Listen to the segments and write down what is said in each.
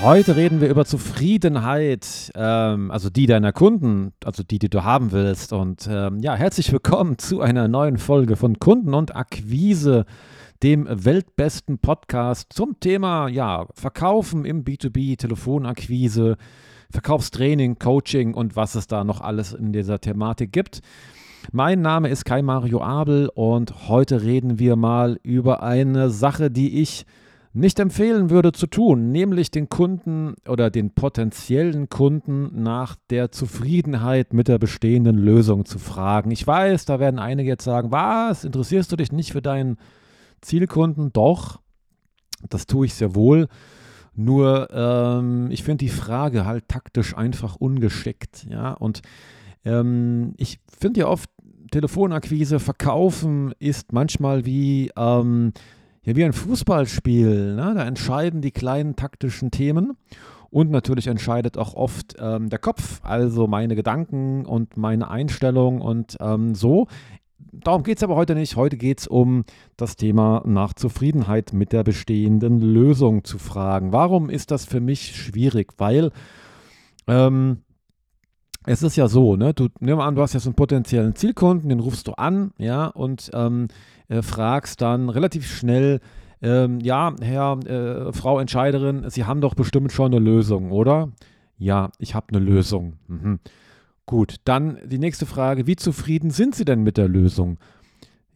Heute reden wir über Zufriedenheit, ähm, also die deiner Kunden, also die, die du haben willst. Und ähm, ja, herzlich willkommen zu einer neuen Folge von Kunden und Akquise, dem weltbesten Podcast zum Thema ja, Verkaufen im B2B, Telefonakquise, Verkaufstraining, Coaching und was es da noch alles in dieser Thematik gibt. Mein Name ist Kai Mario Abel und heute reden wir mal über eine Sache, die ich nicht empfehlen würde zu tun, nämlich den Kunden oder den potenziellen Kunden nach der Zufriedenheit mit der bestehenden Lösung zu fragen. Ich weiß, da werden einige jetzt sagen, was, interessierst du dich nicht für deinen Zielkunden? Doch, das tue ich sehr wohl. Nur ähm, ich finde die Frage halt taktisch einfach ungeschickt. Ja, und ähm, ich finde ja oft, Telefonakquise, Verkaufen ist manchmal wie ähm, ja, wie ein Fußballspiel. Ne? Da entscheiden die kleinen taktischen Themen und natürlich entscheidet auch oft ähm, der Kopf, also meine Gedanken und meine Einstellung und ähm, so. Darum geht es aber heute nicht. Heute geht es um das Thema nach Zufriedenheit mit der bestehenden Lösung zu fragen. Warum ist das für mich schwierig? Weil ähm, es ist ja so, ne? Du nimm an, du hast jetzt einen potenziellen Zielkunden, den rufst du an, ja, und ähm, äh, fragst dann relativ schnell, ähm, ja, Herr, äh, Frau Entscheiderin, Sie haben doch bestimmt schon eine Lösung, oder? Ja, ich habe eine Lösung. Mhm. Gut, dann die nächste Frage, wie zufrieden sind Sie denn mit der Lösung?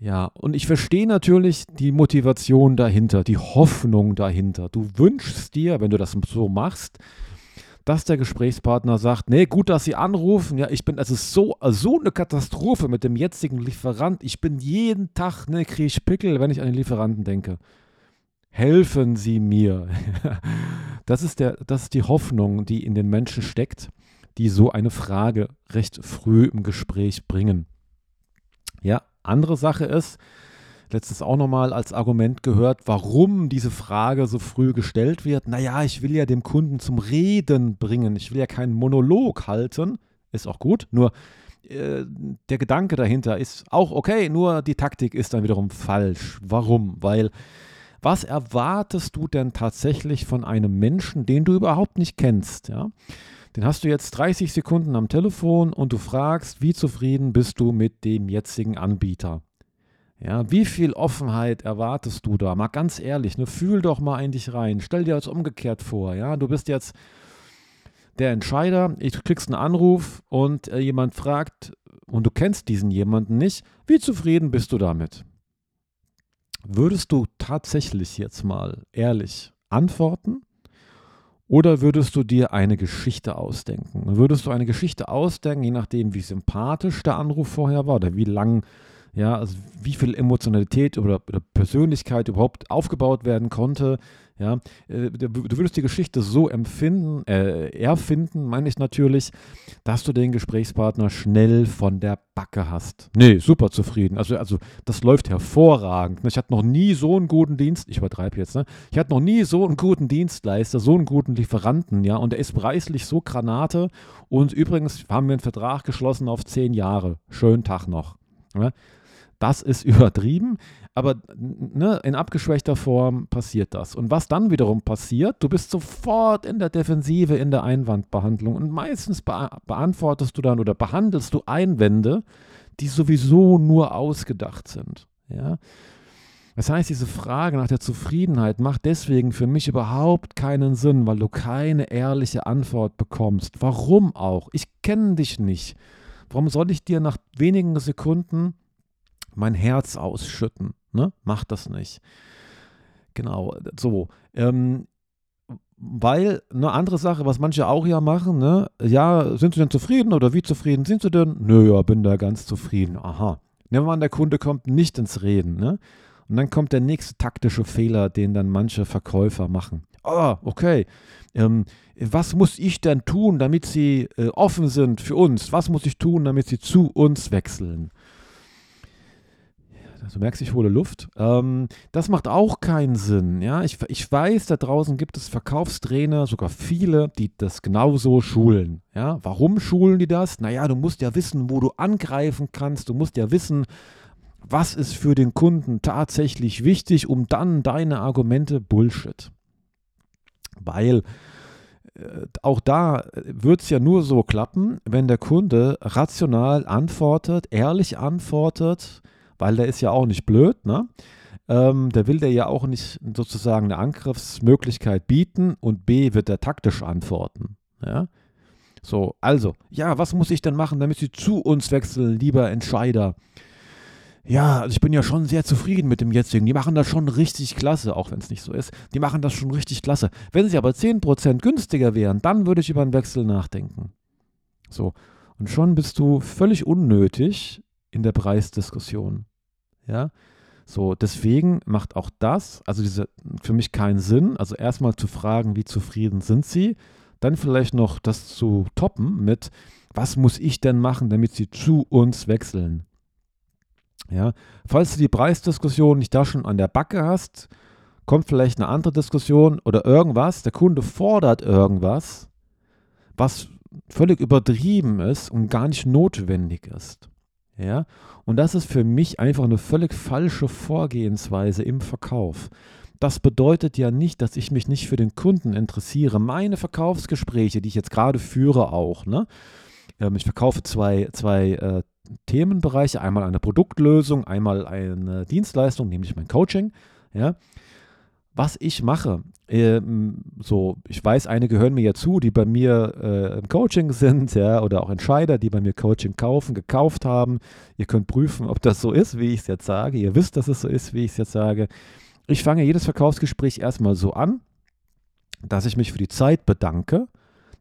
Ja, und ich verstehe natürlich die Motivation dahinter, die Hoffnung dahinter. Du wünschst dir, wenn du das so machst, dass der Gesprächspartner sagt, nee, gut, dass Sie anrufen. Ja, ich bin, es ist so, so eine Katastrophe mit dem jetzigen Lieferant. Ich bin jeden Tag, ne, kriege ich Pickel, wenn ich an den Lieferanten denke. Helfen Sie mir. das, ist der, das ist die Hoffnung, die in den Menschen steckt, die so eine Frage recht früh im Gespräch bringen. Ja, andere Sache ist, letztens auch nochmal als Argument gehört, warum diese Frage so früh gestellt wird. Naja, ich will ja dem Kunden zum Reden bringen. Ich will ja keinen Monolog halten. Ist auch gut. Nur äh, der Gedanke dahinter ist auch okay, nur die Taktik ist dann wiederum falsch. Warum? Weil was erwartest du denn tatsächlich von einem Menschen, den du überhaupt nicht kennst? Ja? Den hast du jetzt 30 Sekunden am Telefon und du fragst, wie zufrieden bist du mit dem jetzigen Anbieter? Ja, wie viel Offenheit erwartest du da? Mal ganz ehrlich, ne, fühl doch mal in dich rein. Stell dir das umgekehrt vor. Ja, du bist jetzt der Entscheider. Ich kriegst einen Anruf und äh, jemand fragt und du kennst diesen jemanden nicht. Wie zufrieden bist du damit? Würdest du tatsächlich jetzt mal ehrlich antworten? Oder würdest du dir eine Geschichte ausdenken? Würdest du eine Geschichte ausdenken, je nachdem, wie sympathisch der Anruf vorher war oder wie lang ja, also wie viel Emotionalität oder, oder Persönlichkeit überhaupt aufgebaut werden konnte, ja, äh, du würdest die Geschichte so empfinden, äh, erfinden, meine ich natürlich, dass du den Gesprächspartner schnell von der Backe hast. Nee, super zufrieden. Also, also das läuft hervorragend. Ich hatte noch nie so einen guten Dienst, ich übertreibe jetzt, ne? Ich hatte noch nie so einen guten Dienstleister, so einen guten Lieferanten, ja, und der ist preislich so Granate. Und übrigens haben wir einen Vertrag geschlossen auf zehn Jahre. Schönen Tag noch. Ja? Das ist übertrieben, aber ne, in abgeschwächter Form passiert das. Und was dann wiederum passiert, du bist sofort in der Defensive, in der Einwandbehandlung und meistens be beantwortest du dann oder behandelst du Einwände, die sowieso nur ausgedacht sind. Ja? Das heißt, diese Frage nach der Zufriedenheit macht deswegen für mich überhaupt keinen Sinn, weil du keine ehrliche Antwort bekommst. Warum auch? Ich kenne dich nicht. Warum soll ich dir nach wenigen Sekunden mein Herz ausschütten. Ne? Mach das nicht. Genau, so. Ähm, weil eine andere Sache, was manche auch ja machen, ne? Ja, sind Sie denn zufrieden oder wie zufrieden sind Sie denn? Nö, ja, bin da ganz zufrieden. Aha. Nehmen wir an, der Kunde kommt nicht ins Reden, ne? Und dann kommt der nächste taktische Fehler, den dann manche Verkäufer machen. Ah, okay. Ähm, was muss ich denn tun, damit Sie äh, offen sind für uns? Was muss ich tun, damit Sie zu uns wechseln? Du merkst, ich hole Luft. Ähm, das macht auch keinen Sinn. Ja? Ich, ich weiß, da draußen gibt es Verkaufstrainer, sogar viele, die das genauso schulen. Ja? Warum schulen die das? Naja, du musst ja wissen, wo du angreifen kannst. Du musst ja wissen, was ist für den Kunden tatsächlich wichtig, um dann deine Argumente Bullshit. Weil äh, auch da wird es ja nur so klappen, wenn der Kunde rational antwortet, ehrlich antwortet, weil der ist ja auch nicht blöd, ne? Ähm, der will der ja auch nicht sozusagen eine Angriffsmöglichkeit bieten und B wird er taktisch antworten. Ja? So, also, ja, was muss ich denn machen, damit Sie zu uns wechseln, lieber Entscheider? Ja, also ich bin ja schon sehr zufrieden mit dem jetzigen. Die machen das schon richtig klasse, auch wenn es nicht so ist. Die machen das schon richtig klasse. Wenn sie aber 10% günstiger wären, dann würde ich über einen Wechsel nachdenken. So, und schon bist du völlig unnötig in der Preisdiskussion. Ja, so, deswegen macht auch das, also diese, für mich keinen Sinn. Also erstmal zu fragen, wie zufrieden sind sie, dann vielleicht noch das zu toppen mit, was muss ich denn machen, damit sie zu uns wechseln. Ja, falls du die Preisdiskussion nicht da schon an der Backe hast, kommt vielleicht eine andere Diskussion oder irgendwas. Der Kunde fordert irgendwas, was völlig übertrieben ist und gar nicht notwendig ist. Ja, und das ist für mich einfach eine völlig falsche Vorgehensweise im Verkauf. Das bedeutet ja nicht, dass ich mich nicht für den Kunden interessiere. Meine Verkaufsgespräche, die ich jetzt gerade führe, auch. Ne? Ähm, ich verkaufe zwei, zwei äh, Themenbereiche, einmal eine Produktlösung, einmal eine Dienstleistung, nämlich mein Coaching. Ja. Was ich mache, ähm, so, ich weiß, einige hören mir ja zu, die bei mir äh, im Coaching sind, ja, oder auch Entscheider, die bei mir Coaching kaufen, gekauft haben. Ihr könnt prüfen, ob das so ist, wie ich es jetzt sage. Ihr wisst, dass es so ist, wie ich es jetzt sage. Ich fange jedes Verkaufsgespräch erstmal so an, dass ich mich für die Zeit bedanke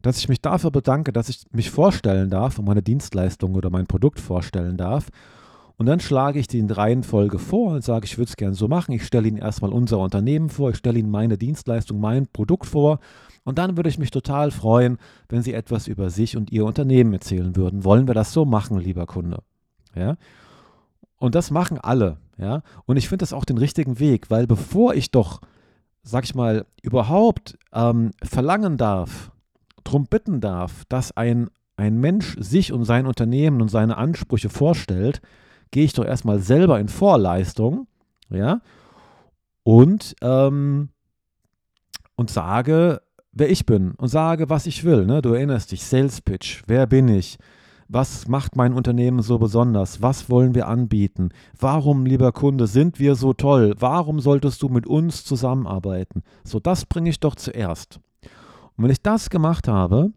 dass ich mich dafür bedanke, dass ich mich vorstellen darf und meine Dienstleistung oder mein Produkt vorstellen darf. Und dann schlage ich die in Reihenfolge vor und sage, ich würde es gerne so machen. Ich stelle Ihnen erstmal unser Unternehmen vor, ich stelle Ihnen meine Dienstleistung, mein Produkt vor. Und dann würde ich mich total freuen, wenn Sie etwas über sich und Ihr Unternehmen erzählen würden. Wollen wir das so machen, lieber Kunde? Ja? Und das machen alle. Ja? Und ich finde das auch den richtigen Weg, weil bevor ich doch, sag ich mal, überhaupt ähm, verlangen darf, darum bitten darf, dass ein, ein Mensch sich und sein Unternehmen und seine Ansprüche vorstellt, gehe ich doch erstmal selber in Vorleistung, ja, und, ähm, und sage, wer ich bin und sage, was ich will. Ne? Du erinnerst dich, Sales Pitch, wer bin ich? Was macht mein Unternehmen so besonders? Was wollen wir anbieten? Warum, lieber Kunde, sind wir so toll? Warum solltest du mit uns zusammenarbeiten? So, das bringe ich doch zuerst. Und wenn ich das gemacht habe,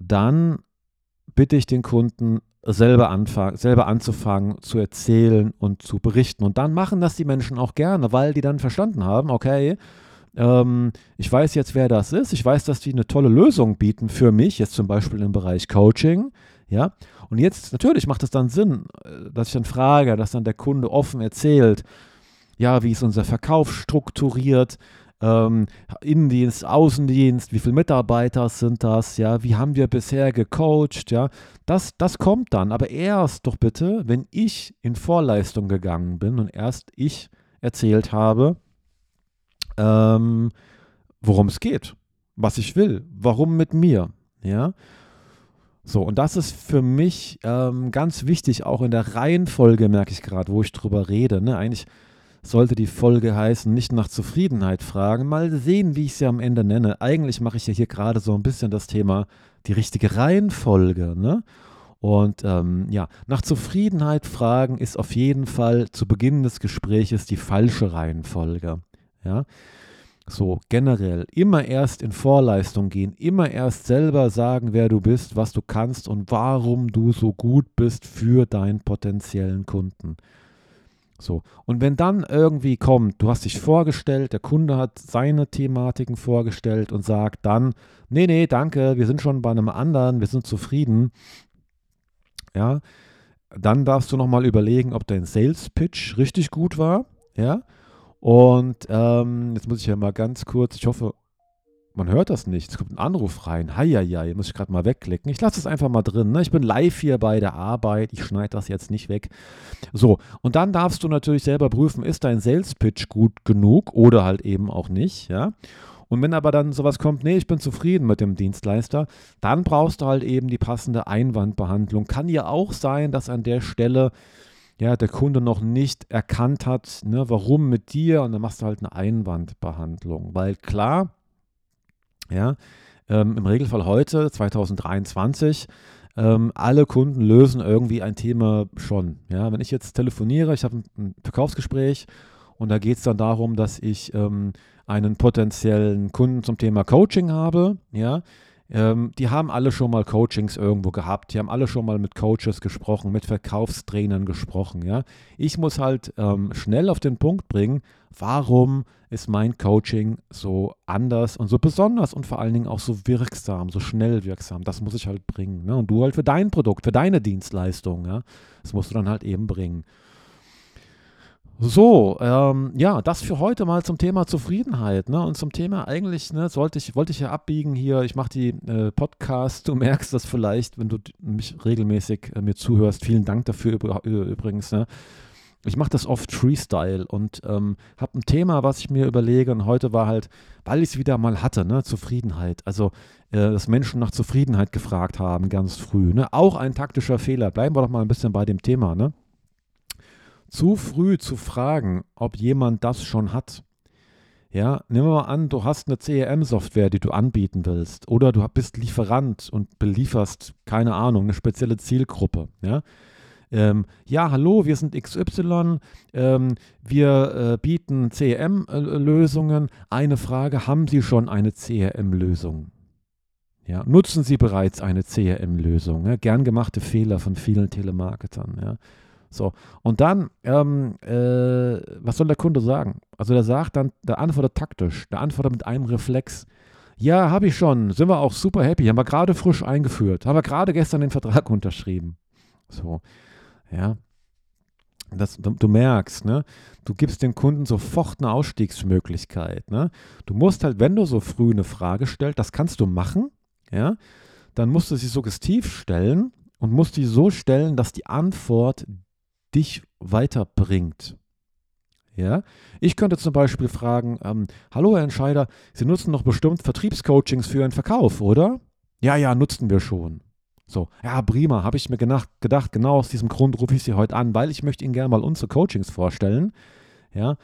dann bitte ich den Kunden selber, anfang, selber anzufangen, zu erzählen und zu berichten. Und dann machen das die Menschen auch gerne, weil die dann verstanden haben, okay, ähm, ich weiß jetzt, wer das ist. Ich weiß, dass die eine tolle Lösung bieten für mich, jetzt zum Beispiel im Bereich Coaching. Ja, und jetzt natürlich macht es dann Sinn, äh, dass ich dann frage, dass dann der Kunde offen erzählt, ja, wie ist unser Verkauf strukturiert, ähm, Innendienst, Außendienst, wie viele Mitarbeiter sind das, ja, wie haben wir bisher gecoacht, ja, das, das kommt dann, aber erst doch bitte, wenn ich in Vorleistung gegangen bin und erst ich erzählt habe, ähm, worum es geht, was ich will, warum mit mir, ja. So, und das ist für mich ähm, ganz wichtig, auch in der Reihenfolge, merke ich gerade, wo ich drüber rede. Ne? Eigentlich sollte die Folge heißen, nicht nach Zufriedenheit fragen. Mal sehen, wie ich sie am Ende nenne. Eigentlich mache ich ja hier gerade so ein bisschen das Thema die richtige Reihenfolge. Ne? Und ähm, ja, nach Zufriedenheit fragen ist auf jeden Fall zu Beginn des Gespräches die falsche Reihenfolge. Ja, so generell immer erst in Vorleistung gehen, immer erst selber sagen, wer du bist, was du kannst und warum du so gut bist für deinen potenziellen Kunden. So. Und wenn dann irgendwie kommt, du hast dich vorgestellt, der Kunde hat seine Thematiken vorgestellt und sagt dann, nee, nee, danke, wir sind schon bei einem anderen, wir sind zufrieden. Ja, dann darfst du nochmal überlegen, ob dein Sales Pitch richtig gut war. Ja, und ähm, jetzt muss ich ja mal ganz kurz, ich hoffe, man hört das nicht. Es kommt ein Anruf rein. Heieiei, muss ich gerade mal wegklicken. Ich lasse es einfach mal drin. Ne? Ich bin live hier bei der Arbeit. Ich schneide das jetzt nicht weg. So, und dann darfst du natürlich selber prüfen, ist dein Sales Pitch gut genug oder halt eben auch nicht. Ja. Und wenn aber dann sowas kommt, nee, ich bin zufrieden mit dem Dienstleister, dann brauchst du halt eben die passende Einwandbehandlung. Kann ja auch sein, dass an der Stelle ja, der Kunde noch nicht erkannt hat, ne, warum mit dir und dann machst du halt eine Einwandbehandlung. Weil klar, ja, ähm, im Regelfall heute, 2023, ähm, alle Kunden lösen irgendwie ein Thema schon. Ja, wenn ich jetzt telefoniere, ich habe ein, ein Verkaufsgespräch und da geht es dann darum, dass ich ähm, einen potenziellen Kunden zum Thema Coaching habe, ja, ähm, die haben alle schon mal Coachings irgendwo gehabt, die haben alle schon mal mit Coaches gesprochen, mit Verkaufstrainern gesprochen, ja. Ich muss halt ähm, schnell auf den Punkt bringen, warum ist mein Coaching so anders und so besonders und vor allen Dingen auch so wirksam, so schnell wirksam. Das muss ich halt bringen. Ne? Und du halt für dein Produkt, für deine Dienstleistung, ja. Das musst du dann halt eben bringen. So, ähm, ja, das für heute mal zum Thema Zufriedenheit. Ne? Und zum Thema eigentlich, ne, sollte ich, wollte ich ja abbiegen hier, ich mache die äh, Podcasts, du merkst das vielleicht, wenn du mich regelmäßig äh, mir zuhörst. Vielen Dank dafür übrigens. Ne? Ich mache das oft Freestyle und ähm, habe ein Thema, was ich mir überlege. Und heute war halt, weil ich es wieder mal hatte, ne, Zufriedenheit. Also, äh, dass Menschen nach Zufriedenheit gefragt haben, ganz früh. Ne? Auch ein taktischer Fehler. Bleiben wir doch mal ein bisschen bei dem Thema. Ne? Zu früh zu fragen, ob jemand das schon hat. Ja, nehmen wir mal an, du hast eine CRM-Software, die du anbieten willst, oder du bist Lieferant und belieferst, keine Ahnung, eine spezielle Zielgruppe. Ja, ähm, ja hallo, wir sind XY, ähm, wir äh, bieten CRM-Lösungen. Eine Frage, haben Sie schon eine CRM-Lösung? Ja, nutzen Sie bereits eine CRM-Lösung? Ja, gern gemachte Fehler von vielen Telemarketern. Ja. So, und dann, ähm, äh, was soll der Kunde sagen? Also der sagt dann, der antwortet taktisch, der antwortet mit einem Reflex. Ja, habe ich schon, sind wir auch super happy, haben wir gerade frisch eingeführt, haben wir gerade gestern den Vertrag unterschrieben. So, ja. Das, du, du, merkst, ne? du gibst dem Kunden sofort eine Ausstiegsmöglichkeit. Ne? Du musst halt, wenn du so früh eine Frage stellst, das kannst du machen, ja, dann musst du sie suggestiv stellen und musst die so stellen, dass die Antwort dich weiterbringt. Ja, ich könnte zum Beispiel fragen, ähm, hallo Herr Entscheider, Sie nutzen doch bestimmt Vertriebscoachings für Ihren Verkauf, oder? Ja, ja, nutzen wir schon. So, ja, prima, habe ich mir gedacht, gedacht, genau aus diesem Grund rufe ich Sie heute an, weil ich möchte Ihnen gerne mal unsere Coachings vorstellen. Ja,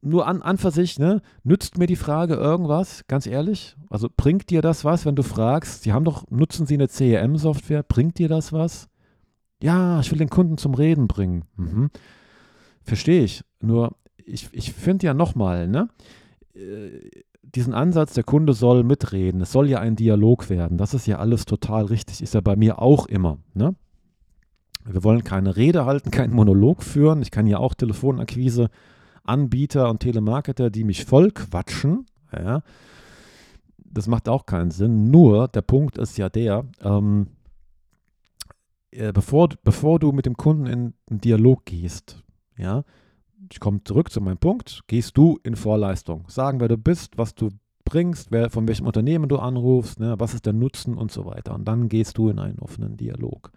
nur an, an für sich, ne, nützt mir die Frage irgendwas, ganz ehrlich? Also bringt dir das was, wenn du fragst, Sie haben doch, nutzen Sie eine CRM-Software, bringt dir das was? Ja, ich will den Kunden zum Reden bringen. Mhm. Verstehe ich. Nur, ich, ich finde ja nochmal, ne? Äh, diesen Ansatz, der Kunde soll mitreden. Es soll ja ein Dialog werden. Das ist ja alles total richtig. Ist ja bei mir auch immer. Ne? Wir wollen keine Rede halten, keinen Monolog führen. Ich kann ja auch Telefonakquise, Anbieter und Telemarketer, die mich voll quatschen. Ja, das macht auch keinen Sinn. Nur der Punkt ist ja der, ähm, äh, bevor, bevor du mit dem Kunden in einen Dialog gehst, ja, ich komme zurück zu meinem Punkt, gehst du in Vorleistung. Sagen, wer du bist, was du bringst, wer, von welchem Unternehmen du anrufst, ne, was ist der Nutzen und so weiter. Und dann gehst du in einen offenen Dialog.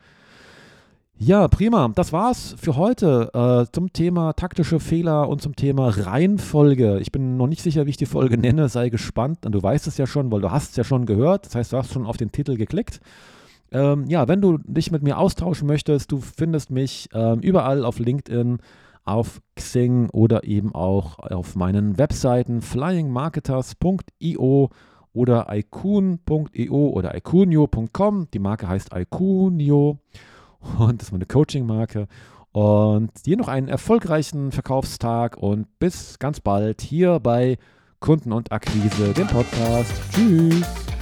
Ja, prima. Das war's für heute äh, zum Thema taktische Fehler und zum Thema Reihenfolge. Ich bin noch nicht sicher, wie ich die Folge nenne. Sei gespannt. Und du weißt es ja schon, weil du hast es ja schon gehört. Das heißt, du hast schon auf den Titel geklickt. Ähm, ja, wenn du dich mit mir austauschen möchtest, du findest mich ähm, überall auf LinkedIn, auf Xing oder eben auch auf meinen Webseiten flyingmarketers.io oder icun.io oder icunio.com. Die Marke heißt Icunio und das ist meine Coaching-Marke. Und dir noch einen erfolgreichen Verkaufstag und bis ganz bald hier bei Kunden und Akquise, dem Podcast. Tschüss.